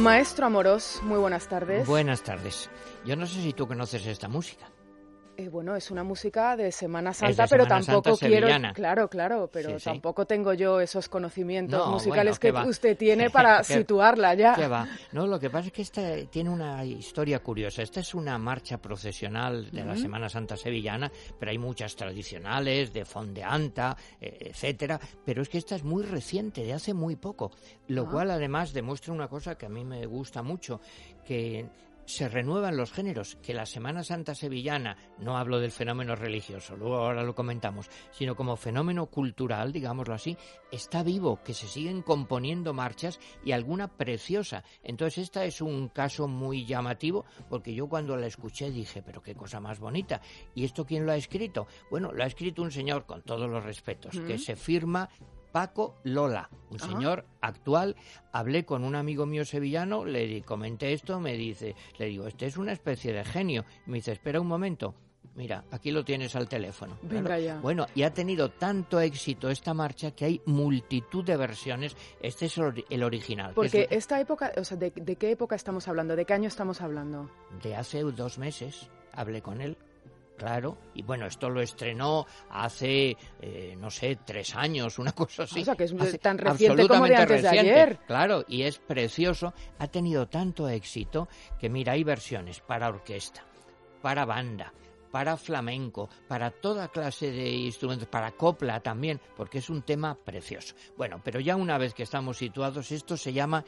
Maestro Amorós, muy buenas tardes. Buenas tardes. Yo no sé si tú conoces esta música. Eh, bueno, es una música de Semana Santa, pero tampoco quiero. Claro, claro, pero tampoco tengo yo esos conocimientos musicales que, usted tiene para situarla ya. va? No, lo que pasa es que esta tiene una historia curiosa. Esta es una marcha procesional de la Semana Santa sevillana, pero hay muchas tradicionales, de fondeanta, eh, etcétera. Pero es que esta es muy reciente, de hace muy poco, lo ah. cual además demuestra una cosa que a mí me gusta mucho, que se renuevan los géneros, que la Semana Santa sevillana, no hablo del fenómeno religioso, luego ahora lo comentamos, sino como fenómeno cultural, digámoslo así, está vivo, que se siguen componiendo marchas y alguna preciosa. Entonces esta es un caso muy llamativo, porque yo cuando la escuché dije, pero qué cosa más bonita. ¿Y esto quién lo ha escrito? Bueno, lo ha escrito un señor, con todos los respetos, que se firma Paco Lola, un señor actual. Hablé con un amigo mío sevillano, le comenté esto, me dice, le digo, este es una especie de genio. me dice, espera un momento. Mira, aquí lo tienes al teléfono. Venga ya. Bueno, y ha tenido tanto éxito esta marcha que hay multitud de versiones. Este es el original. Porque esta época, o sea, ¿de qué época estamos hablando? ¿De qué año estamos hablando? De hace dos meses. Hablé con él. Claro, y bueno, esto lo estrenó hace, eh, no sé, tres años, una cosa así. O sea, que es tan reciente como de antes de ayer. Claro, y es precioso. Ha tenido tanto éxito que, mira, hay versiones para orquesta, para banda, para flamenco, para toda clase de instrumentos, para copla también, porque es un tema precioso. Bueno, pero ya una vez que estamos situados, esto se llama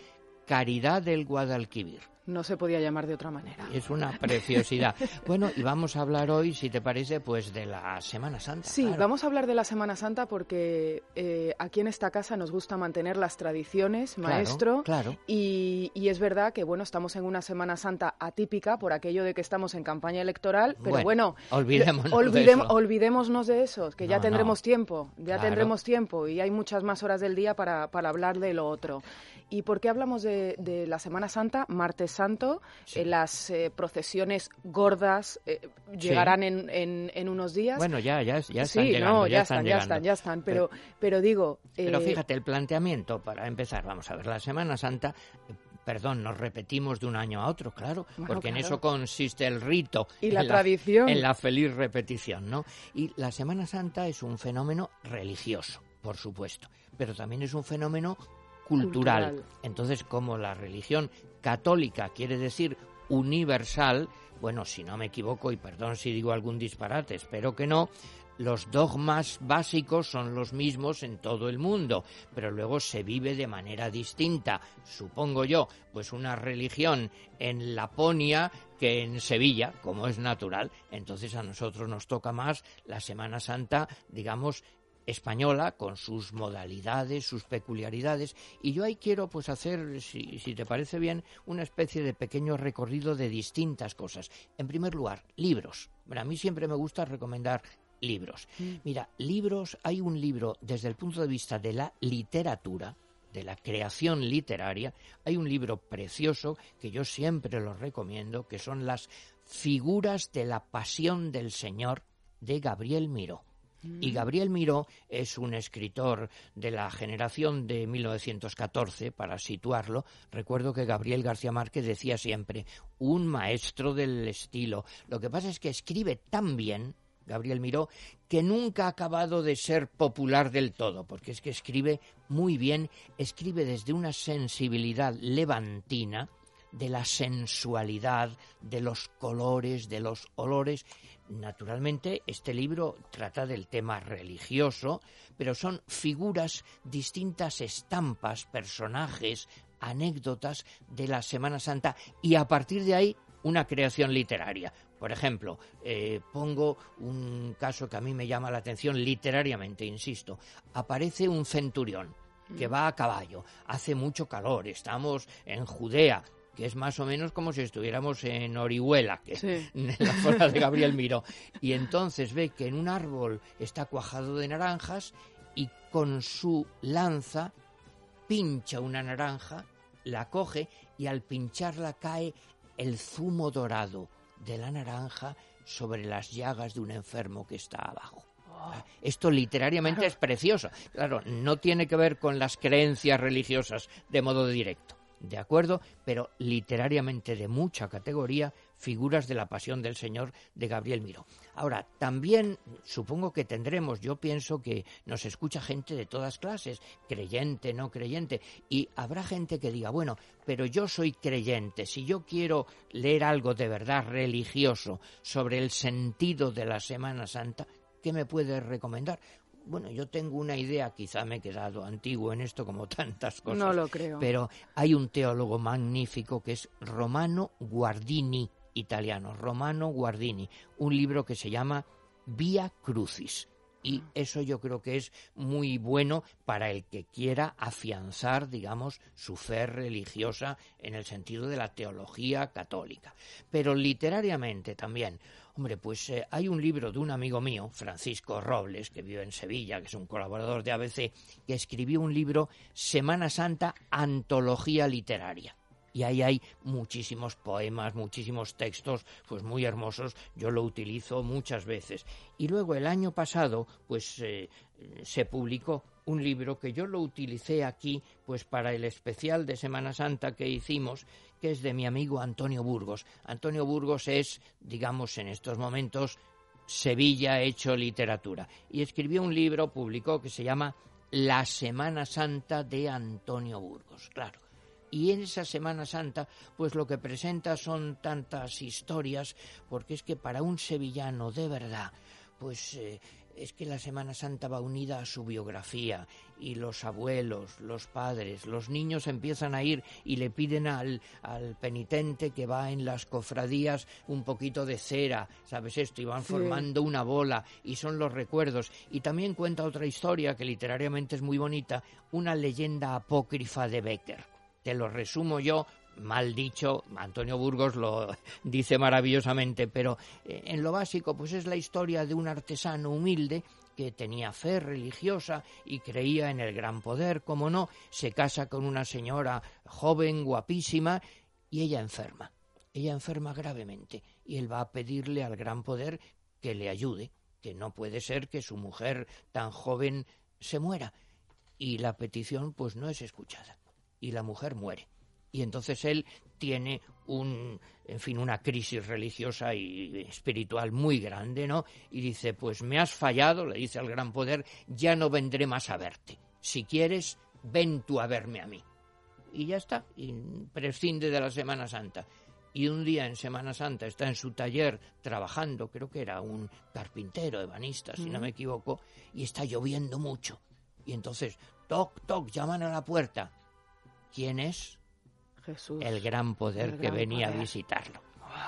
Caridad del Guadalquivir. No se podía llamar de otra manera. Es una preciosidad. bueno, y vamos a hablar hoy, si te parece, pues de la Semana Santa. Sí, vamos a hablar de la Semana Santa porque eh, aquí en esta casa nos gusta mantener las tradiciones, maestro. Claro. Y, es verdad que, bueno, estamos en una Semana Santa atípica por aquello de que estamos en campaña electoral, pero bueno, olvidémonos, de olvidémonos de eso, que ya tendremos tiempo, ya tendremos tiempo y hay muchas más horas del día para, para hablar de lo otro. ¿Y por qué hablamos de, la Semana Santa, martes santo? Eh, las eh, procesiones gordas eh, llegarán en, unos días. Bueno, ya, ya, ya están sí, No, ya, están, ya están, ya están. Pero, pero, digo... Pero fíjate, el planteamiento, para empezar, vamos a ver, la Semana Santa perdón, nos repetimos de un año a otro, claro, porque en eso consiste el rito. Y la tradición. en la feliz repetición, ¿no? Y la Semana Santa es un fenómeno religioso, por supuesto, pero también es un fenómeno cultural. Entonces, como la religión católica quiere decir universal, bueno, si no me equivoco, y perdón si digo algún disparate, espero que no, los dogmas básicos son los mismos en todo el mundo, pero luego se vive de manera distinta, supongo yo, pues una religión en Laponia que en Sevilla, como es natural. Entonces a nosotros nos toca más la Semana Santa, digamos, española con sus modalidades, sus peculiaridades y yo ahí quiero pues hacer, si, si, te parece bien, una especie de pequeño recorrido de distintas cosas. En primer lugar, libros. a mí siempre me gusta recomendar libros. Mm. Mira, libros, hay un libro desde el punto de vista de la literatura, de la creación literaria, hay un libro precioso que yo siempre lo recomiendo, que son las figuras de la pasión del Señor de Gabriel Miró. Y Gabriel Miró es un escritor de la generación de 1914, para situarlo. Recuerdo que Gabriel García Márquez decía siempre, un maestro del estilo. Lo que pasa es que escribe tan bien, Gabriel Miró, que nunca ha acabado de ser popular del todo, porque es que escribe muy bien, escribe desde una sensibilidad levantina, de la sensualidad, de los colores, de los olores, Naturalmente, este libro trata del tema religioso, pero son figuras, distintas estampas, personajes, anécdotas de la Semana Santa y a partir de ahí una creación literaria. Por ejemplo, eh, pongo un caso que a mí me llama la atención literariamente, insisto. Aparece un centurión que va a caballo, hace mucho calor, estamos en Judea, que es más o menos como si estuviéramos en Orihuela, que en la zona de Gabriel Miró. Y entonces ve que en un árbol está cuajado de naranjas y con su lanza pincha una naranja, la coge y al pincharla cae el zumo dorado de la naranja sobre las llagas de un enfermo que está abajo. Oh. Esto literariamente es precioso. Claro, no tiene que ver con las creencias religiosas de modo directo de acuerdo, pero literariamente de mucha categoría, figuras de la Pasión del Señor de Gabriel Miró. Ahora, también supongo que tendremos, yo pienso que nos escucha gente de todas clases, creyente, no creyente, y habrá gente que diga, bueno, pero yo soy creyente, si yo quiero leer algo de verdad religioso sobre el sentido de la Semana Santa, ¿qué me puede recomendar? Bueno, yo tengo una idea, quizá me he quedado antiguo en esto como tantas cosas. No lo creo. Pero hay un teólogo magnífico que es Romano Guardini, italiano, Romano Guardini, un libro que se llama Via Crucis. Y ah. eso yo creo que es muy bueno para el que quiera afianzar, digamos, su fe religiosa en el sentido de la teología católica. Pero literariamente también, Hombre, pues eh, hay un libro de un amigo mío, Francisco Robles, que vive en Sevilla, que es un colaborador de ABC, que escribió un libro Semana Santa, Antología Literaria y ahí hay muchísimos poemas, muchísimos textos, pues muy hermosos, yo lo utilizo muchas veces. Y luego el año pasado, pues eh, se publicó un libro que yo lo utilicé aquí, pues para el especial de Semana Santa que hicimos, que es de mi amigo Antonio Burgos. Antonio Burgos es, digamos, en estos momentos, Sevilla hecho literatura. Y escribió un libro, publicó, que se llama La Semana Santa de Antonio Burgos. Claro, y en esa Semana Santa, pues lo que presenta son tantas historias, porque es que para un sevillano de verdad, pues eh, es que la Semana Santa va unida a su biografía y los abuelos, los padres, los niños empiezan a ir y le piden al, al penitente que va en las cofradías un poquito de cera, ¿sabes esto? Y van formando una bola y son los recuerdos. Y también cuenta otra historia que literariamente es muy bonita, una leyenda apócrifa de Becker te lo resumo yo, mal dicho, Antonio Burgos lo dice maravillosamente, pero eh, en lo básico pues es la historia de un artesano humilde que tenía fe religiosa y creía en el gran poder, como no, se casa con una señora joven, guapísima, y ella enferma. Ella enferma gravemente y él va a pedirle al gran poder que le ayude, que no puede ser que su mujer tan joven se muera. Y la petición pues no es escuchada y la mujer muere. Y entonces él tiene un, en fin, una crisis religiosa y espiritual muy grande, ¿no? Y dice, pues me has fallado, le dice al gran poder, ya no vendré más a verte. Si quieres, ven tú a verme a mí. Y ya está, y prescinde de la Semana Santa. Y un día en Semana Santa está en su taller trabajando, creo que era un carpintero, ebanista, si no me equivoco, y está lloviendo mucho. Y entonces, toc, toc, llaman a la puerta quién es Jesús, el gran poder que venía a visitarlo.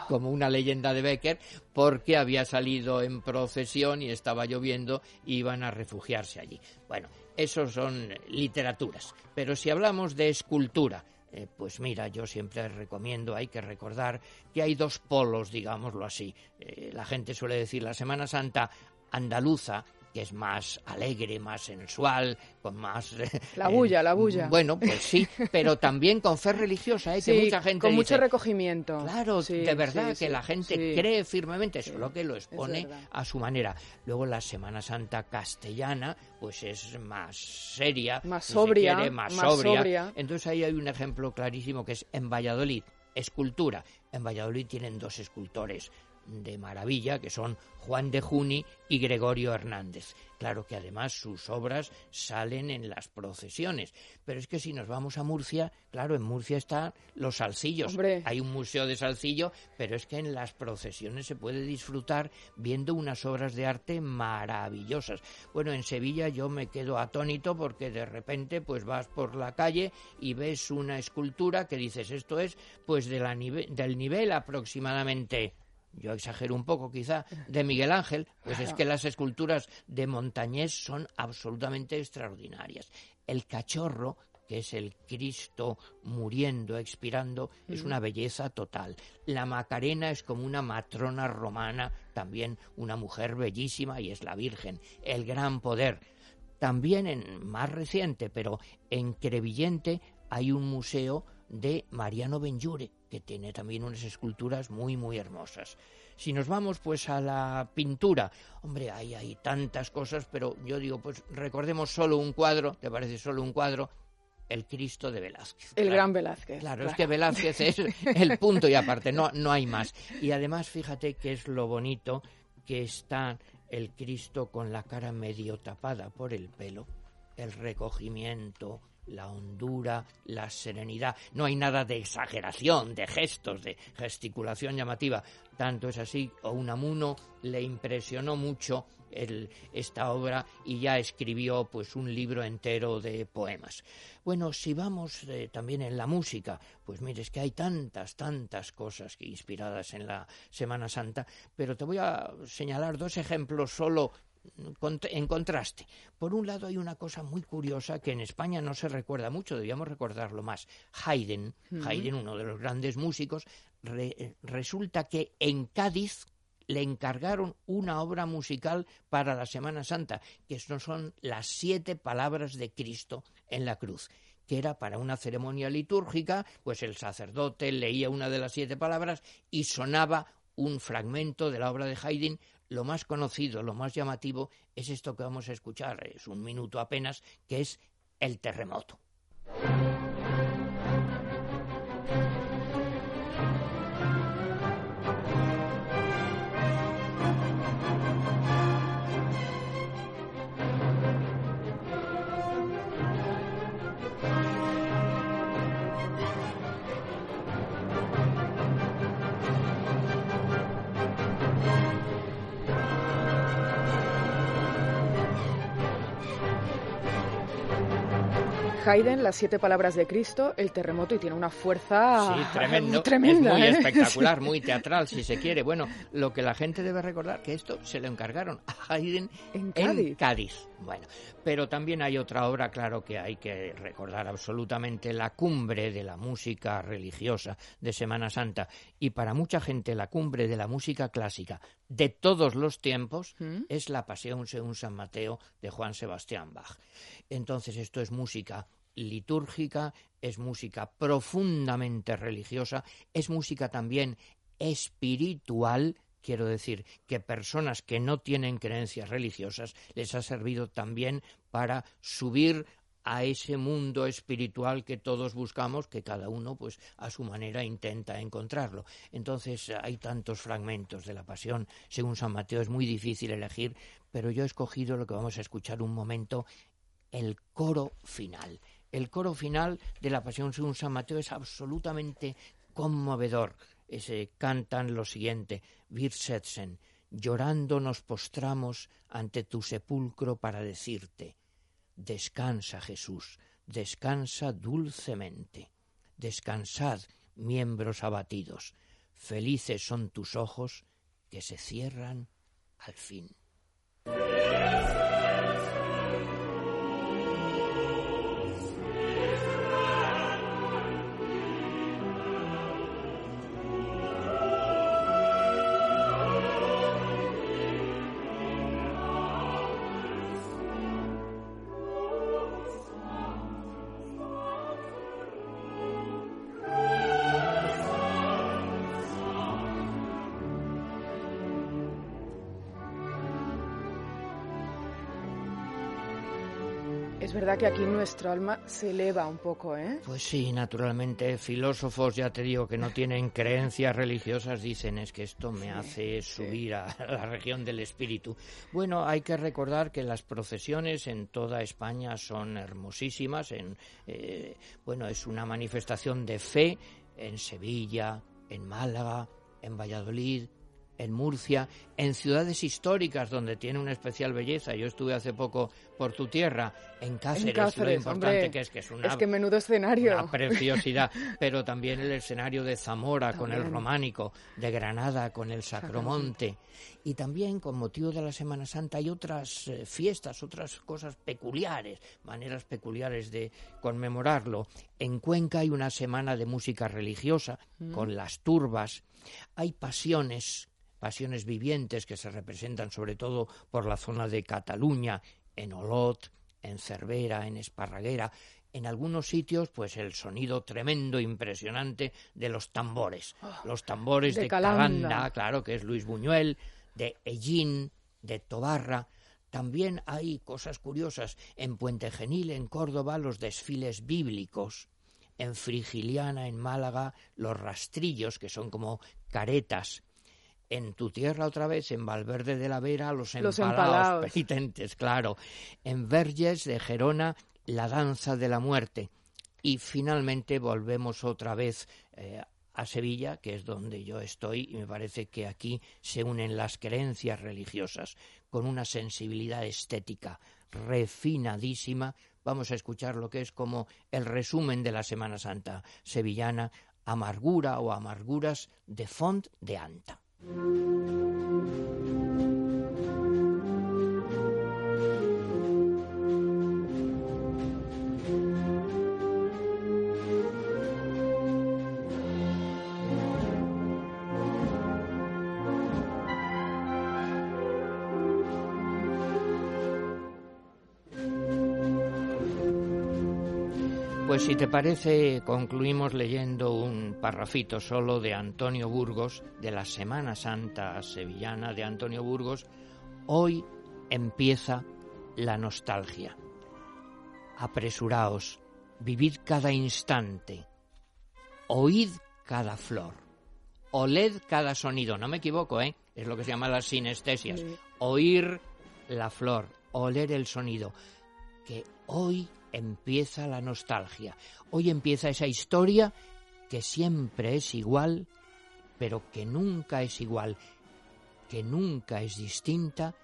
Como una leyenda de Becker, porque había salido en procesión y estaba lloviendo y iban a refugiarse allí. Bueno, esos son literaturas. Pero si hablamos de escultura, eh, pues mira, yo siempre recomiendo, hay que recordar que hay dos polos, digámoslo así. Eh, la gente suele decir la Semana Santa andaluza que es más alegre, más sensual, con más... La bulla, la bulla. Bueno, pues sí, pero también con fe religiosa, ¿eh? que mucha gente con mucho recogimiento. Claro, de verdad, que la gente cree firmemente, solo que lo expone a su manera. Luego la Semana Santa castellana, pues es más seria, más sobria, más, sobria. Entonces ahí hay un ejemplo clarísimo que es en Valladolid, escultura. En Valladolid tienen dos escultores de maravilla, que son Juan de Juni y Gregorio Hernández. Claro que además sus obras salen en las procesiones. Pero es que si nos vamos a Murcia, claro, en Murcia están los salsillos. Hay un museo de salsillo, pero es que en las procesiones se puede disfrutar viendo unas obras de arte maravillosas. Bueno, en Sevilla yo me quedo atónito porque de repente pues vas por la calle y ves una escultura que dices esto es pues de la del nivel aproximadamente yo exagero un poco quizá, de Miguel Ángel, pues es que las esculturas de Montañés son absolutamente extraordinarias. El cachorro, que es el Cristo muriendo, expirando, es una belleza total. La Macarena es como una matrona romana, también una mujer bellísima y es la Virgen. El gran poder. También en más reciente, pero en Crevillente hay un museo de Mariano Benjure, que tiene también unas esculturas muy, muy hermosas. Si nos vamos pues a la pintura, hombre, hay, hay tantas cosas, pero yo digo, pues recordemos solo un cuadro, ¿te parece solo un cuadro? el Cristo de Velázquez. El gran Velázquez. Claro, es que Velázquez es el punto y aparte, no, no hay más. Y además, fíjate que es lo bonito que está el Cristo con la cara medio tapada por el pelo, el recogimiento, la hondura, la serenidad. No hay nada de exageración, de gestos, de gesticulación llamativa. Tanto es así, Unamuno le impresionó mucho esta obra y ya escribió pues un libro entero de poemas. Bueno, si vamos eh, también en la música, pues mire, es que hay tantas, tantas cosas inspiradas en la Semana Santa, pero te voy a señalar dos ejemplos solo en contraste. Por un lado hay una cosa muy curiosa que en España no se recuerda mucho, debíamos recordarlo más. Haydn, Haydn, uno de los grandes músicos, resulta que en Cádiz le encargaron una obra musical para la Semana Santa, que son las siete palabras de Cristo en la cruz que era para una ceremonia litúrgica, pues el sacerdote leía una de las siete palabras y sonaba un fragmento de la obra de Haydn lo más conocido, lo más llamativo es esto que vamos a escuchar, es un minuto apenas, que es el terremoto. Haydn, las siete palabras de Cristo, el terremoto y tiene una fuerza tremenda. muy ¿eh? espectacular, muy teatral, si se quiere. Bueno, lo que la gente debe recordar que esto se lo encargaron a Haydn en Cádiz. Bueno, pero también hay otra obra, claro, que hay que recordar absolutamente, la cumbre de la música religiosa de Semana Santa y para mucha gente la cumbre de la música clásica de todos los tiempos ¿Mm? es la Pasión según San Mateo de Juan Sebastián Bach. Entonces esto es música litúrgica, es música profundamente religiosa, es música también espiritual, quiero decir que personas que no tienen creencias religiosas les ha servido también para subir a ese mundo espiritual que todos buscamos, que cada uno, pues, a su manera intenta encontrarlo. Entonces, hay tantos fragmentos de la pasión, según San Mateo, es muy difícil elegir, pero yo he escogido lo que vamos a escuchar un momento, el coro final. El coro final de la pasión según San Mateo es absolutamente conmovedor. Ese, cantan lo siguiente, Wir setzen, llorando nos postramos ante tu sepulcro para decirte, Descansa, Jesús, descansa dulcemente. Descansad, miembros abatidos. Felices son tus ojos que se cierran al fin. Verdad que aquí nuestro alma se eleva un poco, ¿eh? Pues sí, naturalmente. Filósofos, ya te digo, que no tienen creencias religiosas, dicen es que esto me hace subir a la región del espíritu. Bueno, hay que recordar que las procesiones en toda España son hermosísimas. En, eh, bueno, es una manifestación de fe en Sevilla, en Málaga, en Valladolid, en Murcia, en ciudades históricas donde tiene una especial belleza. Yo estuve hace poco por tu tierra, en Cáceres, lo importante que es que es una, es que menudo escenario. preciosidad, pero también el escenario de Zamora con el románico, de Granada con el Sacromonte. Y también con motivo de la Semana Santa hay otras eh, fiestas, otras cosas peculiares, maneras peculiares de conmemorarlo. En Cuenca hay una semana de música religiosa mm. con las turbas. Hay pasiones pasiones vivientes que se representan sobre todo por la zona de Cataluña, en Olot, en Cervera, en Esparraguera, en algunos sitios, pues el sonido tremendo, impresionante de los tambores. Ah, los tambores de, Calanda, claro, que es Luis Buñuel, de Ellín, de Tobarra. También hay cosas curiosas. En Puente Genil, en Córdoba, los desfiles bíblicos. En Frigiliana, en Málaga, los rastrillos, que son como caretas. En tu tierra otra vez, en Valverde de la Vera, los empalados, penitentes, claro. En Verges de Gerona, la danza de la muerte. Y finalmente volvemos otra vez eh, a Sevilla, que es donde yo estoy, y me parece que aquí se unen las creencias religiosas con una sensibilidad estética refinadísima. Vamos a escuchar lo que es como el resumen de la Semana Santa sevillana, Amargura o Amarguras de Font de Anta. Thank you. Pues si te parece, concluimos leyendo un parrafito solo de Antonio Burgos, de la Semana Santa sevillana de Antonio Burgos. Hoy empieza la nostalgia. Apresuraos, vivid cada instante, oíd cada flor, oled cada sonido. No me equivoco, ¿eh? Es lo que se llama las sinestesias. Oír la flor, oler el sonido. Que hoy empieza la nostalgia. Hoy empieza esa historia que siempre es igual, pero que nunca es igual, que nunca es distinta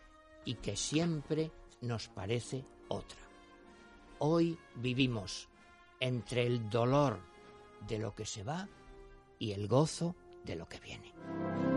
y que siempre nos parece otra. Hoy vivimos entre el dolor de lo que se va y el gozo de lo que viene.